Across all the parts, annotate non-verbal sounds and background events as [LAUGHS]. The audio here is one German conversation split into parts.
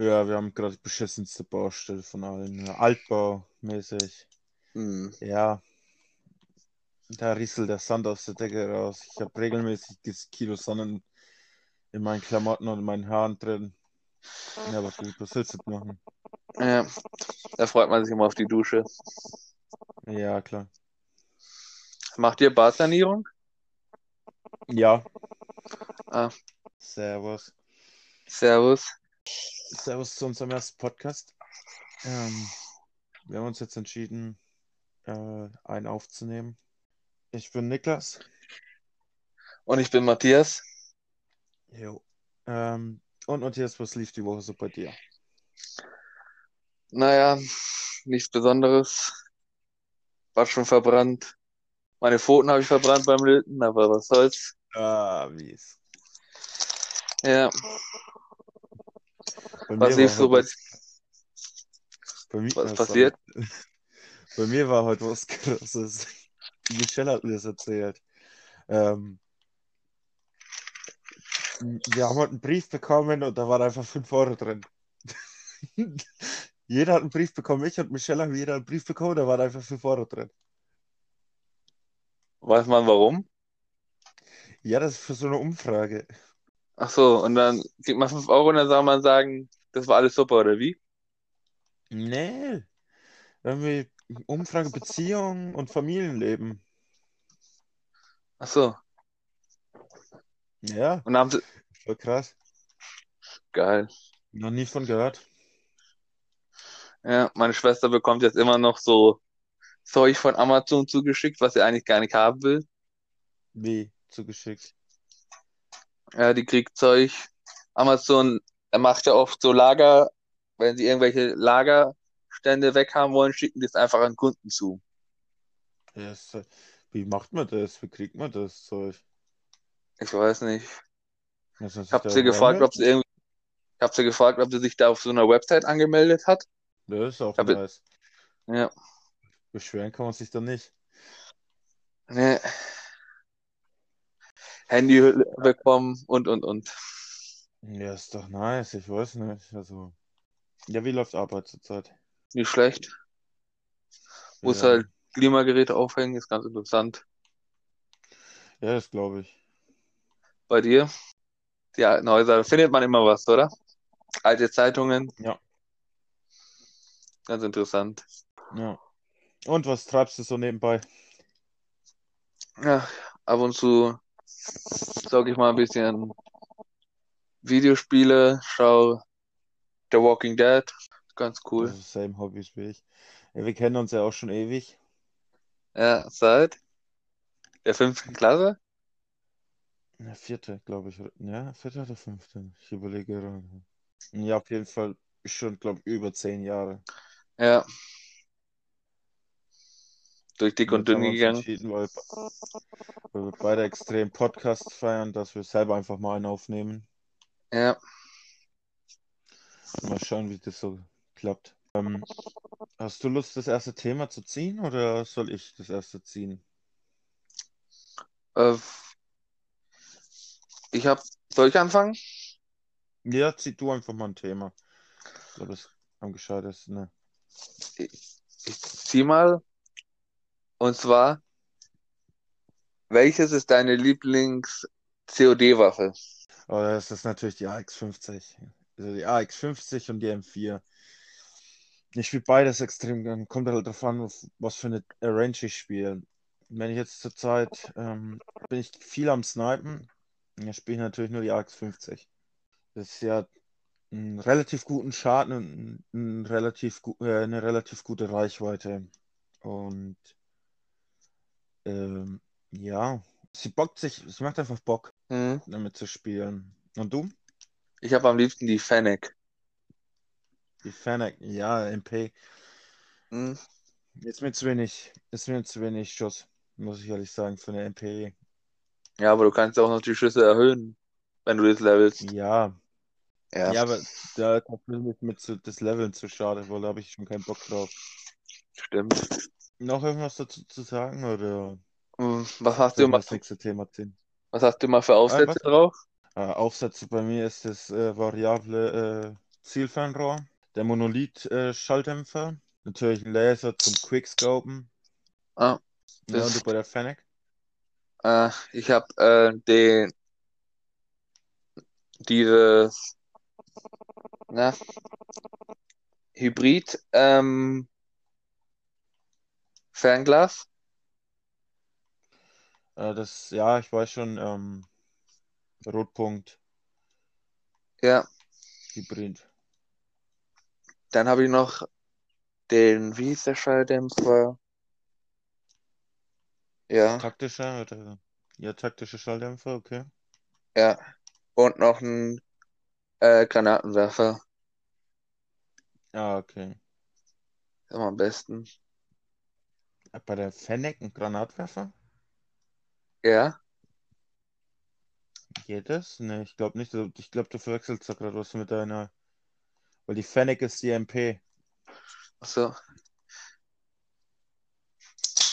Ja, wir haben gerade die beschissenste Baustelle von allen. Altbaumäßig. Hm. Ja, da rieselt der Sand aus der Decke raus. Ich habe regelmäßig das Kilo Sonnen in meinen Klamotten und in meinen Haaren drin. Ja, aber gut, was willst du machen? Ja, da freut man sich immer auf die Dusche. Ja, klar. Macht ihr Badsanierung? Ja, Ah, Servus. Servus. Servus zu unserem ersten Podcast. Ähm, wir haben uns jetzt entschieden, äh, einen aufzunehmen. Ich bin Niklas. Und ich bin Matthias. Jo. Ähm, und Matthias, was lief die Woche so bei dir? Naja, nichts Besonderes. War schon verbrannt. Meine Pfoten habe ich verbrannt beim Löten, aber was soll's. Ah, wie ist. Ja, was war so bei bei mir, was äh, passiert? [LAUGHS] Bei mir war heute was Krasses. Michelle hat mir das erzählt. Ähm, wir haben heute einen Brief bekommen und da waren einfach 5 Euro drin. [LAUGHS] Jeder hat einen Brief bekommen, ich und Michelle haben jeder einen Brief bekommen, da waren einfach 5 Euro drin. Weiß man warum? Ja, das ist für so eine Umfrage. Ach so, und dann kriegt man 5 Euro und dann soll man sagen, das war alles super, oder wie? Nee, irgendwie Umfrage Beziehung und Familienleben. Ach so, Ja, und haben sie, voll krass. geil. Noch nie von gehört. Ja, meine Schwester bekommt jetzt immer noch so Zeug von Amazon zugeschickt, was sie eigentlich gar nicht haben will. Wie zugeschickt. Ja, die kriegt Zeug. Amazon, er macht ja oft so Lager, wenn sie irgendwelche Lagerstände weghaben wollen, schicken die es einfach an Kunden zu. Äh, wie macht man das? Wie kriegt man das Zeug? Ich weiß nicht. Ich habe sie gefragt, ob sie irgendwie, ich habe sie gefragt, ob sie sich da auf so einer Website angemeldet hat. Das ist auch Aber, nice. ja, Beschweren kann man sich da nicht. ne, Handyhülle bekommen und, und, und. Ja, ist doch nice. Ich weiß nicht. Also, ja, wie läuft Arbeit zurzeit? Nicht schlecht. Muss Ja, halt Klimageräte aufhängen, ist ganz interessant. ja, das glaube ich. Bei dir? Die alten Häuser, da findet man immer was, oder? Alte Zeitungen, Ja, ganz interessant. ja. Und was treibst du so nebenbei? Ja, ab und zu zocke ich mal ein bisschen Videospiele, schau The Walking Dead, ganz cool. Also, same Hobbys wie ich. Ja, wir kennen uns ja auch schon ewig. Ja, seit der fünften Klasse? Ja, vierte, glaube ich. Ja, vierte oder fünfte? Ich überlege gerade. Ja, auf jeden Fall schon, glaube ich, über zehn Jahre. Ja, durch dick Und und dünn gegangen. weil, weil wir beide extrem Podcasts feiern, dass wir selber einfach mal einen aufnehmen. Ja, Mal schauen, wie das so klappt. Ähm, hast du Lust, das erste Thema zu ziehen oder soll ich das erste ziehen? äh, ich hab, soll ich anfangen? Ja, zieh du einfach mal ein Thema. Glaube, das ist am gescheitesten, ne? Ich, ich zieh mal. Und zwar, welches ist deine Lieblings-COD-Waffe? Aber das ist natürlich die AX50. Also die AX50 und die M4. Ich spiele beides extrem gern. Kommt halt drauf an, was für eine Range ich spiele. Wenn ich jetzt zurzeit ähm, bin ich viel am Snipen, dann spiele ich natürlich nur die AX50. Das ist ja einen relativ guten Schaden und ein relativ äh, eine relativ gute Reichweite. Und ähm, ja, sie bockt sich, es macht einfach Bock, Hm. damit zu spielen. Und du? Ich habe am liebsten die Fennec. Die Fennec, ja, MP. Hm. Ist mir zu wenig, ist mir zu wenig Schuss, muss ich ehrlich sagen, für eine MP. Ja, aber du kannst auch noch die Schüsse erhöhen, wenn du das levelst. Ja, Ja, ja, aber da ist mir zu, das Leveln zu schade, weil da habe ich schon keinen Bock drauf. stimmt. Noch irgendwas dazu zu sagen oder Hm, Was hast du immer, das nächste Thema ziehen? Was hast du immer für Ah, Aufsätze was? drauf? Äh, Aufsätze bei mir ist das äh, variable Zielfernrohr, der Monolith-Schalldämpfer, natürlich ein Laser zum Quickscopen. Ah, Ja, und du bei der Fennec? äh, ich habe äh, den dieses na, Hybrid ähm, Fernglas. Äh, das, ja, ich weiß schon, ähm, Rotpunkt, Ja, Hybrid. dann habe ich noch den, wie hieß der Schalldämpfer? Ja, Taktischer oder? Ja, taktische Schalldämpfer, okay. ja. Und noch ein äh, Granatenwerfer. Ah, okay. Immer am besten. Äh, Bei der Fennec ein Granatwerfer? Ja, Geht das? Ne, ich glaube nicht. Ich glaube, du verwechselst da gerade was mit deiner. Weil die Fennec ist die MP. so.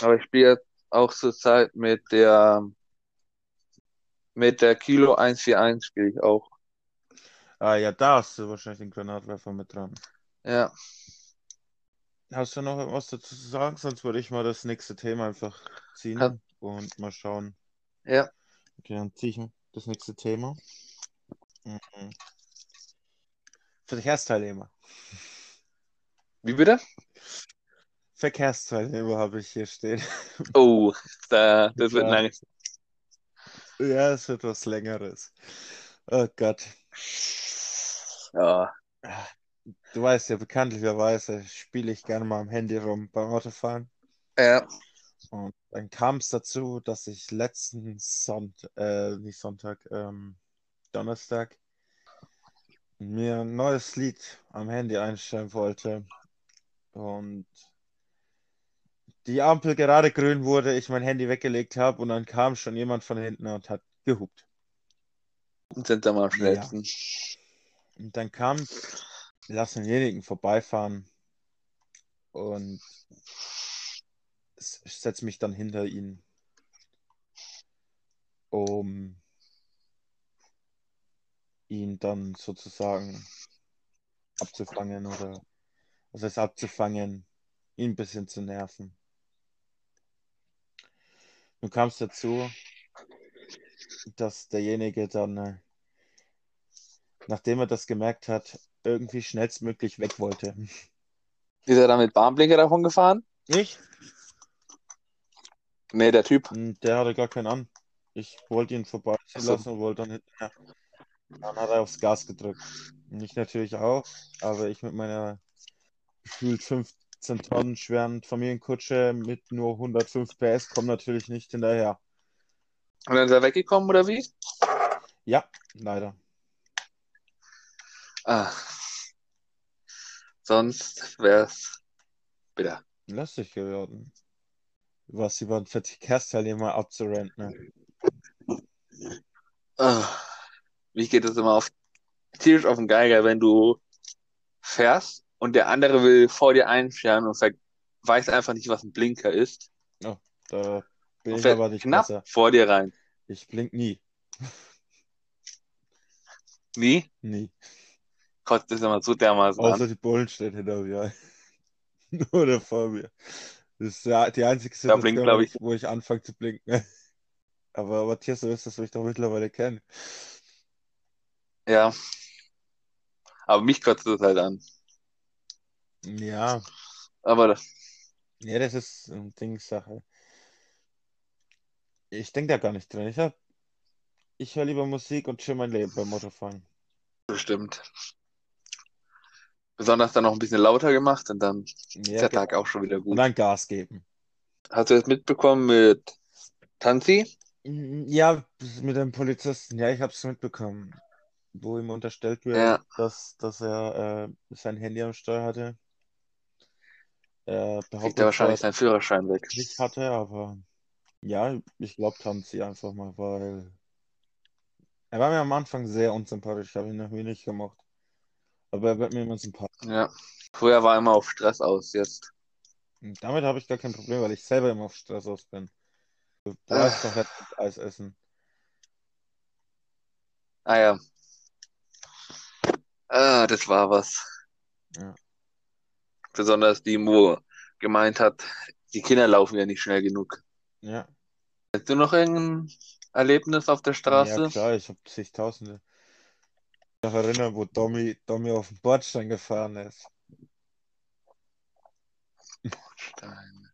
Aber ich spiele auch zurzeit mit der mit der Kilo 141 spiele ich auch. Ah, ja, da hast du wahrscheinlich den Granatwerfer mit dran. Ja, Hast du noch was dazu zu sagen? Sonst würde ich mal das nächste Thema einfach ziehen Ja. Und mal schauen. ja. Okay, dann ziehe ich das nächste Thema. Mhm. Verkehrsteilnehmer. Wie bitte? Verkehrsteilnehmer habe ich hier stehen. Oh, da, das wird Ja. lang. Ja, es wird was Längeres. Oh Gott. Ja, Du weißt ja, bekanntlicherweise spiele ich gerne mal am Handy rum beim Autofahren. ja, Und dann kam es dazu, dass ich letzten Sonntag, äh, nicht Sonntag, ähm, Donnerstag, mir ein neues Lied am Handy einstellen wollte. Und die Ampel gerade grün wurde, ich mein Handy weggelegt habe und dann kam schon jemand von hinten und hat gehupt. sind da mal am Ja. schnellsten. Und dann kam, lass denjenigen vorbeifahren und setze mich dann hinter ihn, um ihn dann sozusagen abzufangen oder was heißt abzufangen, ihn ein bisschen zu nerven. Nun kam es dazu, dass derjenige dann, äh, nachdem er das gemerkt hat, irgendwie schnellstmöglich weg wollte. Ist er da mit Warnblinker davon gefahren? Ich? Nee, der Typ. Hm, Der hatte gar keinen an. Ich wollte ihn vorbeiziehen so. lassen und wollte dann hinterher. Dann hat er aufs Gas gedrückt. Und ich natürlich auch, aber ich mit meiner gefühlt 15 Tonnen schweren Familienkutsche mit nur 105 PS komme natürlich nicht hinterher. Und dann ist er weggekommen, oder wie? Ja, leider. Ah. Sonst wär's bitter. Lustig geworden. Was über einen Verkehrsteilnehmer abzurenten. Ah. Wie geht es immer auf tierisch auf den Geiger, wenn du fährst und der andere will vor dir einscheren und weiß einfach nicht, was ein Blinker ist Da bin und ich aber nicht knapp besser. vor dir rein. Ich blink nie. Nie? Nie. Gott, das ist immer so dermaßen Außer an. die Bullen steht hinter mir. [LAUGHS] Oder vor mir. Das ist ja die einzige Situation, wo ich. wo ich anfange zu blinken. [LAUGHS] Aber Matthias, du wirst das mich doch mittlerweile kennen. Ja. Aber mich kotzt es halt an. Ja, Aber das, ja, das ist eine Dingssache. Ich denke da gar nicht drin. Ich hab, ich höre lieber Musik und chill mein Leben beim Motorfahren. bestimmt. Besonders dann noch ein bisschen lauter gemacht und dann ist Ja, der Tag genau. auch schon wieder Und gut. dann Gas geben. Hast du das mitbekommen mit Tanzi? Mm, Ja, mit dem Polizisten. Ja, ich habe es mitbekommen, wo ihm unterstellt wird, Ja, dass, dass er äh, sein Handy am Steuer hatte. Er kriegt er behauptet zwar, wahrscheinlich seinen Führerschein weg. nicht hatte, aber ja, ich glaube Tanzi einfach mal, weil er war mir am Anfang sehr unsympathisch. Ich habe ihn irgendwie nicht gemocht. Aber er wird mir immer sympathisch. Ja. Früher war er immer auf Stress aus, jetzt. Und damit habe ich gar kein Problem, weil ich selber immer auf Stress aus bin. Du, weißt doch, jetzt Eis essen. ah ja. Ah, das war was. Ja. Besonders die, wo gemeint hat, die Kinder laufen ja nicht schnell genug. Ja. Hast du noch irgendein Erlebnis auf der Ja, Straße? klar, ich habe zigtausende. Ich kann mich erinnern, wo Tommy, Tommy auf den Bordstein gefahren ist. Stein.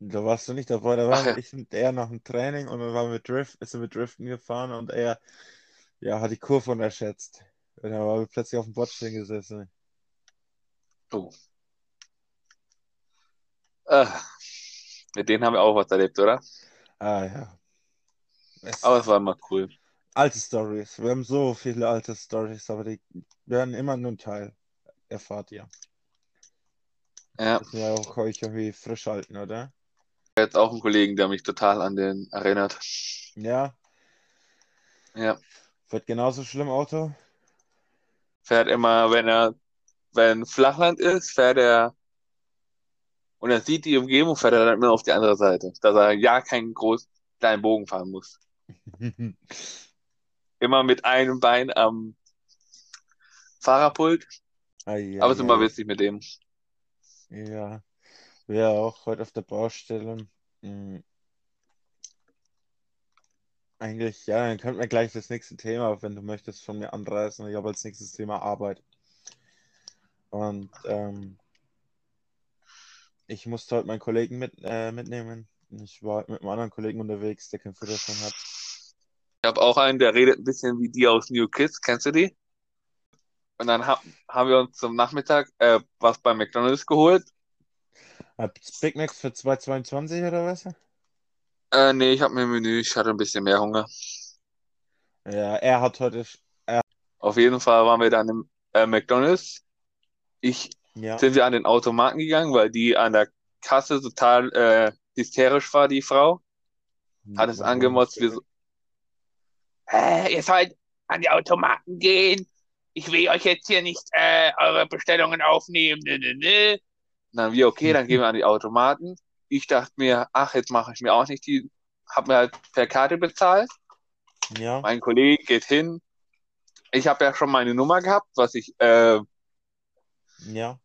Da warst du nicht dabei, da ja. ich und er nach dem Training und dann waren wir Drift, sind wir Driften gefahren und er ja, hat die Kurve unterschätzt. Und dann waren wir plötzlich auf dem Bordstein gesessen. Oh. Ah, mit denen haben wir auch was erlebt, oder? Ah ja. Es, Aber es war immer cool. Alte Stories. Wir haben so viele alte Stories, aber die werden immer nur ein Teil. Erfahrt ihr. Ja, Müssen wir auch euch irgendwie frisch halten, oder? jetzt auch einen Kollegen, der mich total an den erinnert. Ja, Ja, wird genauso schlimm, Auto. fährt immer, wenn er, wenn Flachland ist, fährt er und er sieht die Umgebung, fährt er dann immer auf die andere Seite, dass er ja keinen großen kleinen Bogen fahren muss. [LAUGHS] Immer mit einem Bein am Fahrerpult, Ei, aber es ist immer ei. witzig mit dem. Ja, wir auch heute auf der Baustelle. Hm, Eigentlich, ja, dann könnten wir gleich das nächste Thema, wenn du möchtest, von mir anreißen. Ich habe als nächstes Thema Arbeit. Und ähm, ich musste heute meinen Kollegen mit, äh, mitnehmen. Ich war mit einem anderen Kollegen unterwegs, der keinen Führerschein hat. Ich habe auch einen, der redet ein bisschen wie die aus New Kids, kennst du die? Und dann ha haben wir uns zum Nachmittag äh, was bei McDonald's geholt. Big Macs für 2,22 oder was? Äh, nee, ich habe mir ein Menü, ich hatte ein bisschen mehr Hunger. Ja, er hat heute, Auf jeden Fall waren wir dann im äh, McDonald's. Ich ja, sind wir an den Automaten gegangen, weil die an der Kasse total äh, hysterisch war, die Frau. Hat es angemotzt, wir so, äh, ihr sollt an die Automaten gehen. Ich will euch jetzt hier nicht äh, eure Bestellungen aufnehmen. Nö, nö, nö. Dann wir, okay, dann gehen wir an die Automaten. Ich dachte mir, ach, jetzt mache ich mir auch nicht die, hab mir halt per Karte bezahlt. Ja, Mein Kollege geht hin. Ich habe ja schon meine Nummer gehabt, was ich, äh, ja,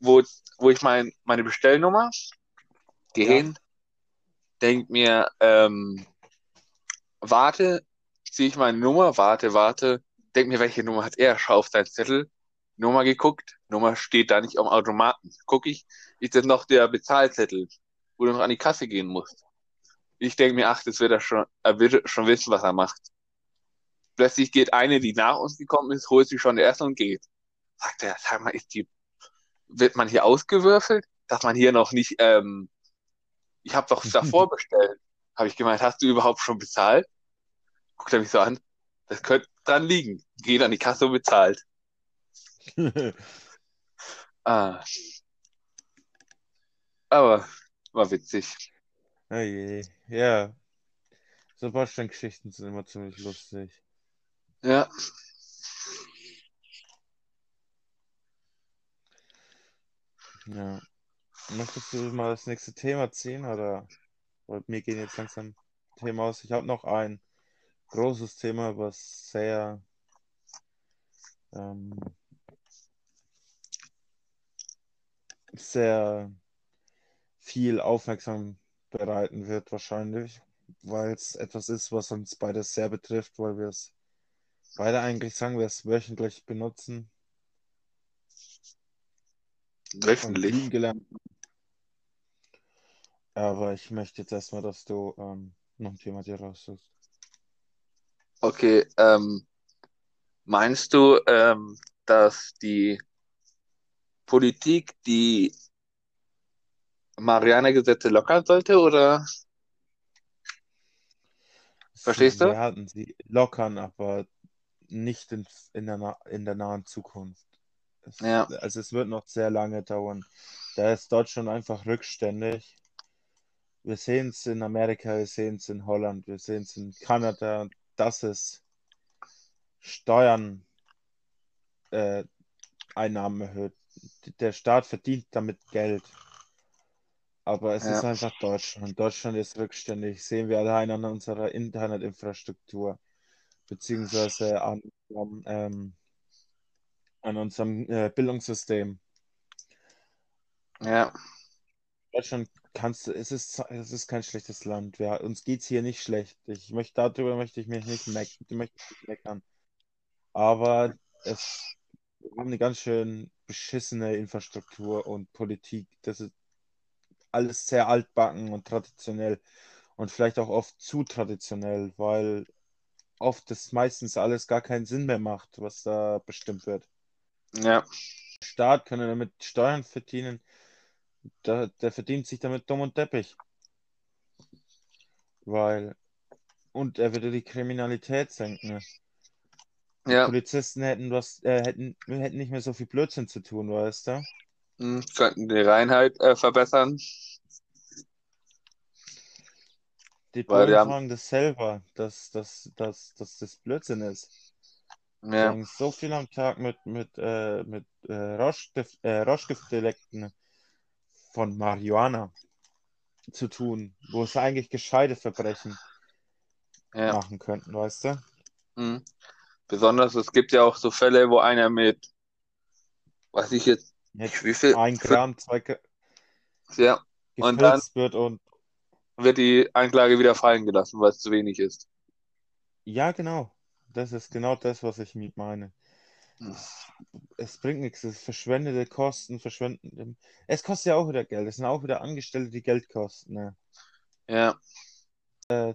wo, wo ich mein, meine Bestellnummer, geh Ja. hin, denk mir, ähm, warte, ziehe ich meine Nummer, warte, warte, denk mir, welche Nummer hat er, schau auf seinen Zettel, Nummer geguckt, Nummer steht da nicht am Automaten. Guck ich, ist das noch der Bezahlzettel, wo du noch an die Kasse gehen musst. Ich denk mir, ach, das wird er schon, er wird schon wissen, was er macht. Plötzlich geht eine, die nach uns gekommen ist, holt sich schon der erste und geht. Sagt er, sag mal, ist die, wird man hier ausgewürfelt, dass man hier noch nicht, ähm, ich habe doch davor [LAUGHS] bestellt. Habe ich gemeint, hast du überhaupt schon bezahlt? Guckt er mich so an, das könnte dran liegen. Geht an die Kasse und bezahlt. [LAUGHS] Ah. Aber war witzig. Oh je, ja. So Bordsteingeschichten sind immer ziemlich lustig. Ja. Ja. Möchtest du mal das nächste Thema ziehen oder? Weil mir gehen jetzt langsam Themen aus. Ich habe noch ein großes Thema, was sehr ähm, sehr viel Aufmerksam bereiten wird wahrscheinlich, weil es etwas ist, was uns beide sehr betrifft, weil wir es beide eigentlich sagen, wir es wöchentlich benutzen Wöchentlich. gelernt. Aber ich möchte jetzt erstmal, dass du ähm, noch ein Thema dir raussuchst. Okay, ähm, meinst du, ähm, dass die Politik die Marianne-Gesetze lockern sollte oder? Verstehst du? werden sie lockern, aber nicht in, in der, in der nahen Zukunft. Es, Ja. also es wird noch sehr lange dauern. Da ist Deutschland einfach rückständig. Wir sehen es in Amerika, wir sehen es in Holland, wir sehen es in Kanada, dass es Steuern äh, Einnahmen erhöht. Der Staat verdient damit Geld. Aber es ist Ja. einfach Deutschland. Deutschland ist rückständig. Sehen wir allein an unserer Internetinfrastruktur, beziehungsweise an ähm, an unserem äh, Bildungssystem. Ja. Deutschland kannst du, es ist, es ist kein schlechtes Land. Ja, uns geht es hier nicht schlecht. Ich möchte, darüber möchte ich mich nicht, meckern. Aber es wir haben eine ganz schön beschissene Infrastruktur und Politik. Das ist alles sehr altbacken und traditionell und vielleicht auch oft zu traditionell, weil oft das meistens alles gar keinen Sinn mehr macht, was da bestimmt wird. Ja. Der Staat kann damit Steuern verdienen. Der, der verdient sich damit dumm und deppig. Weil. Und er würde die Kriminalität senken. Die Ja. Polizisten hätten was, äh, hätten, hätten nicht mehr so viel Blödsinn zu tun, weißt du? Hm, könnten die Reinheit äh, verbessern. Die Bullen haben- sagen das selber, dass, dass, dass, dass das Blödsinn ist. Die Ja. so viel am Tag mit, mit, äh, mit äh, Rauschgift, äh, Rauschgiftdelikten von Marihuana zu tun, wo es eigentlich gescheite Verbrechen Ja. machen könnten, weißt du? Hm. Besonders, es gibt ja auch so Fälle, wo einer mit, weiß ich jetzt, Jetzt wie viel, ein Gramm, zwei Gra- ja, Und dann- wird und wird die Anklage wieder fallen gelassen, weil es zu wenig ist. ja, genau. Das ist genau das, was ich meine. Es bringt nichts, es verschwendete Kosten, verschwendende. Es kostet ja auch wieder Geld. Es sind auch wieder Angestellte, die Geld kosten. Ne? Ja,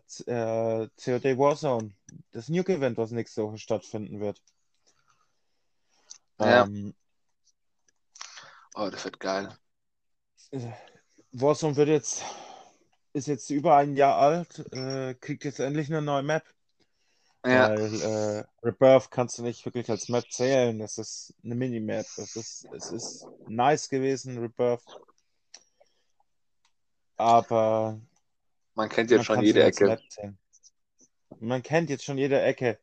Z- äh, COD Warzone, das Nuke-Event, was nächste Woche stattfinden wird. Ja. Ähm, oh, das wird geil. äh, Warzone wird jetzt, ist jetzt über ein Jahr alt, äh, kriegt jetzt endlich eine neue Map. Ja, Weil äh, Rebirth kannst du nicht wirklich als Map zählen. Das ist eine Minimap. Das ist, es ist nice gewesen, Rebirth. Aber man kennt jetzt man schon jede Ecke. Man kennt jetzt schon jede Ecke.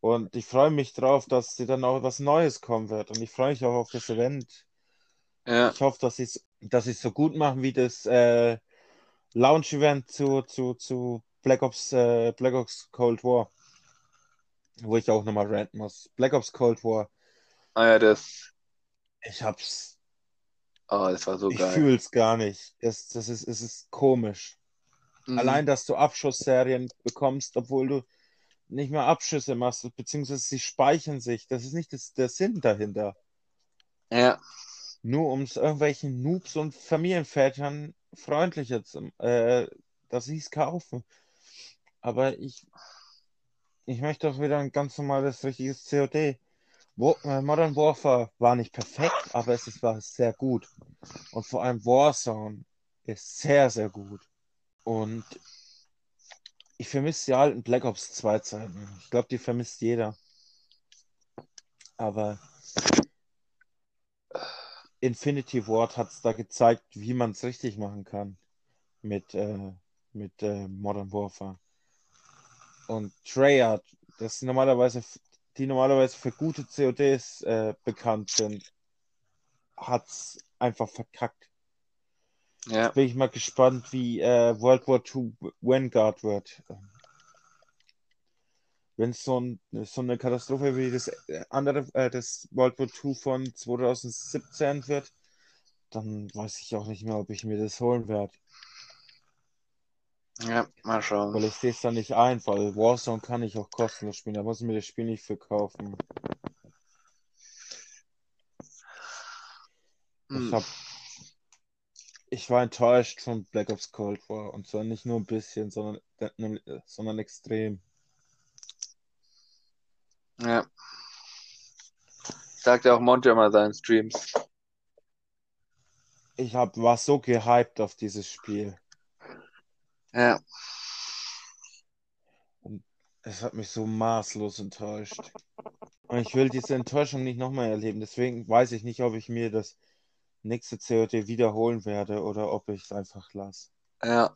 Und ich freue mich drauf, dass sie dann auch was Neues kommen wird. Und ich freue mich auch auf das Event. Ja, Ich hoffe, dass sie es dass sie's so gut machen wie das äh, Launch-Event zu, zu, zu Black Ops, äh, Black Ops Cold War. Wo ich auch nochmal ranten muss. Black Ops Cold War. ah ja, das, Ich hab's. oh, das war so Ich geil. fühl's gar nicht. Das, das ist, es ist komisch. Mhm. Allein, dass du Abschussserien bekommst, obwohl du nicht mehr Abschüsse machst, beziehungsweise sie speichern sich. Das ist nicht das, der Sinn dahinter. Ja, Nur um es irgendwelchen Noobs und Familienvätern freundlicher zu, äh, dass sie es kaufen. Aber ich, ich möchte doch wieder ein ganz normales, richtiges COD. Wo, äh, Modern Warfare war nicht perfekt, aber es ist, war sehr gut. Und vor allem Warzone ist sehr, sehr gut. Und ich vermisse die alten Black Ops 2 Zeiten. Ich glaube, die vermisst jeder. Aber Infinity Ward hat es da gezeigt, wie man es richtig machen kann mit, äh, mit äh, Modern Warfare. Und Treyarch, das normalerweise, die normalerweise für gute CODs äh, bekannt sind, hat es einfach verkackt. ja, Bin ich mal gespannt, wie äh, World War II Vanguard wird. Wenn es so, ein, so eine Katastrophe wie das äh, andere, äh, das World War II von 2017 wird, dann weiß ich auch nicht mehr, ob ich mir das holen werde. Ja, mal Weil schauen. ich sehe es dann nicht ein, weil Warzone kann ich auch kostenlos spielen. Da muss ich mir das Spiel nicht für kaufen. Ich Hm. hab, ich war enttäuscht von Black Ops Cold War. Und zwar nicht nur ein bisschen, sondern, sondern extrem. Ja. Sagt ja auch Monty immer in seinen Streams. Ich hab, war so gehypt auf dieses Spiel. Ja, Es hat mich so maßlos enttäuscht. Und ich will diese Enttäuschung nicht nochmal erleben. Deswegen weiß ich nicht, ob ich mir das nächste COD wiederholen werde oder ob ich es einfach lasse. ja,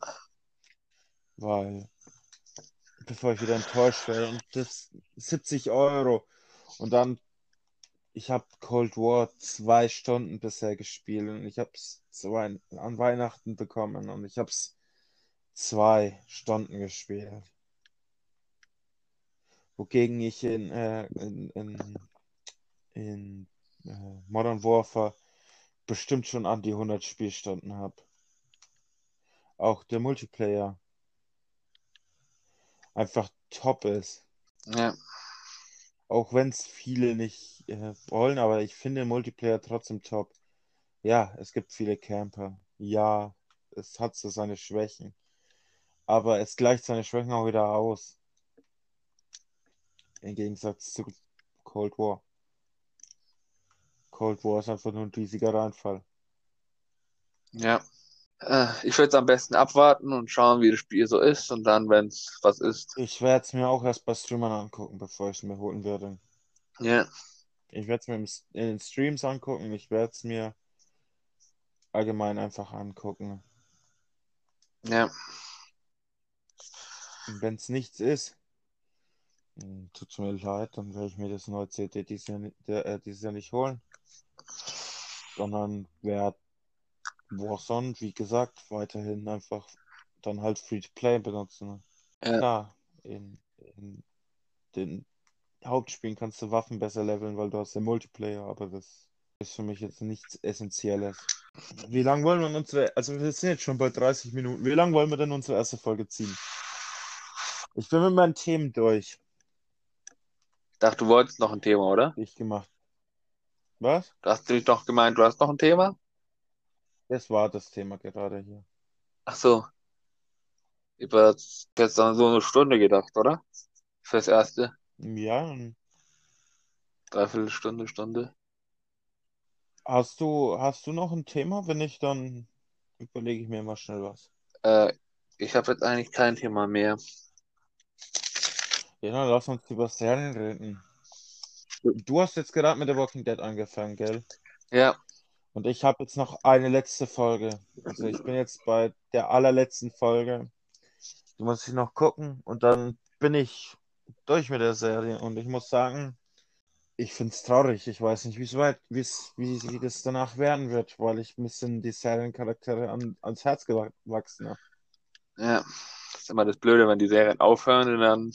Weil, bevor ich wieder enttäuscht werde, und das 70 Euro. Und dann, ich habe Cold War zwei Stunden bisher gespielt und ich habe es an Weihnachten bekommen und ich habe es zwei Stunden gespielt. Wogegen ich in, äh, in, in, in äh, Modern Warfare bestimmt schon an die 100 Spielstunden habe. Auch der Multiplayer einfach top ist. Ja. Auch wenn es viele nicht äh, wollen, aber ich finde Multiplayer trotzdem top. Ja, es gibt viele Camper. Ja, es hat so seine Schwächen. Aber es gleicht seine Schwächen auch wieder aus. Im Gegensatz zu Cold War. Cold War ist einfach nur ein riesiger Reinfall. Ja. Äh, ich würde es am besten abwarten und schauen, wie das Spiel so ist. Und dann, wenn es was ist. Ich werde es mir auch erst bei Streamern angucken, bevor ich es mir holen werde. Ja. Ich werde es mir im, in den Streams angucken. Ich werde es mir allgemein einfach angucken. Ja. Wenn es nichts ist, tut es mir leid, dann werde ich mir das neue CD dieses Jahr, äh, dieses Jahr nicht holen. Sondern werde Warzone, wie gesagt, weiterhin einfach dann halt Free-to-Play benutzen. Ja. Klar, in, in den Hauptspielen kannst du Waffen besser leveln, weil du hast den Multiplayer, aber das ist für mich jetzt nichts Essentielles. Wie lange wollen wir unsere, also wir sind jetzt schon bei 30 Minuten, wie lange wollen wir denn unsere erste Folge ziehen? Ich bin mit meinen Themen durch. Ich dachte, du wolltest noch ein Thema, oder? Ich gemacht. Was? Du hast nämlich doch gemeint, du hast noch ein Thema? Das war das Thema gerade hier. Ach so. Ich habe jetzt an so eine Stunde gedacht, oder? Fürs Erste. Ja, Dreiviertel Stunde, Stunde. hast du, hast du noch ein Thema? Wenn nicht, dann überlege ich mir mal schnell was. Äh, ich habe jetzt eigentlich kein Thema mehr. Ja, dann lass uns über Serien reden. Du hast jetzt gerade mit The Walking Dead angefangen, gell? Ja, Und ich habe jetzt noch eine letzte Folge. Also ich bin jetzt bei der allerletzten Folge. Die muss ich noch gucken und dann bin ich durch mit der Serie. Und ich muss sagen, ich finde es traurig. Ich weiß nicht, wie's weit, wie's, wie, wie das danach werden wird, weil ich ein bisschen die Seriencharaktere an, ans Herz gewachsen habe. ja. Das ist immer das Blöde, wenn die Serien aufhören und dann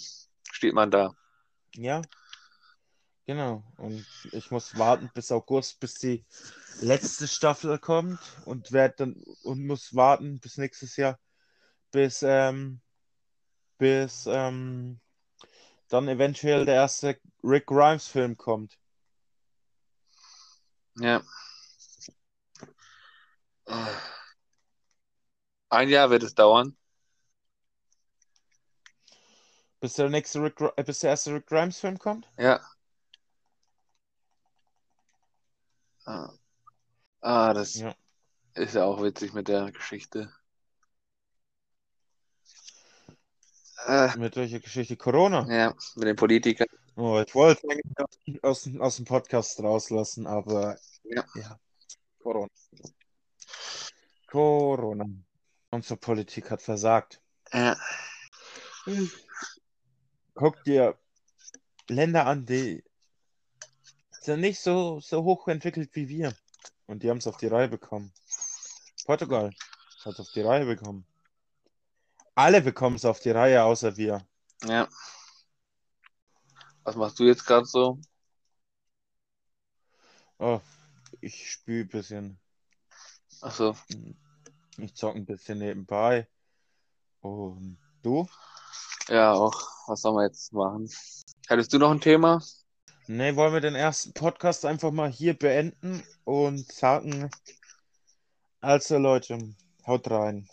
steht man da. Ja, genau. Und ich muss warten bis August, bis die letzte Staffel kommt und werde dann und muss warten bis nächstes Jahr, bis ähm, bis ähm, dann eventuell der erste Rick Grimes Film kommt. Ja. Ein Jahr wird es dauern. Bis der nächste Rick, äh, bis der erste Rick Grimes Film kommt? Ja. Ah, ah das Ja. ist ja auch witzig mit der Geschichte. Äh, Mit welcher Geschichte? Corona. ja, mit den Politikern. Oh, ich wollte eigentlich aus, aus, aus dem Podcast rauslassen, aber Ja. ja. Corona. Corona. Unsere Politik hat versagt. Ja, Guck dir Länder an, die sind nicht so, so hoch entwickelt wie wir. Und die haben es auf die Reihe bekommen. Portugal hat es auf die Reihe bekommen. Alle bekommen es auf die Reihe, außer wir. ja. Was machst du jetzt gerade so? Oh, ich spüle ein bisschen. Ach so. Ich zocke ein bisschen nebenbei. Und du? Ja, auch. Was soll man jetzt machen? Hättest du noch ein Thema? Ne, wollen wir den ersten Podcast einfach mal hier beenden und sagen, also Leute, haut rein.